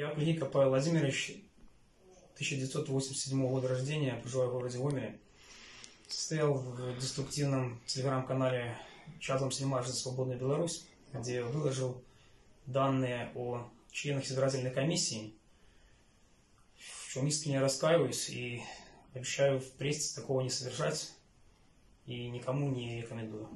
Я Кулика Павел Владимирович, 1987 года рождения, проживаю в городе Гомеле. Состоял в деструктивном телеграм-канале «Чатом снимаешь за свободную Беларусь», где выложил данные о членах избирательной комиссии, в чем искренне раскаиваюсь и обещаю впредь такого не совершать и никому не рекомендую.